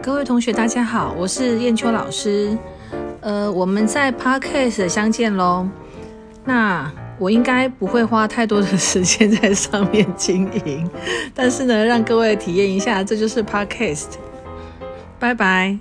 各位同学，大家好，我是燕秋老师。呃，我们在 Podcast 相见喽。那我应该不会花太多的时间在上面经营，但是呢，让各位体验一下，这就是 Podcast。拜拜。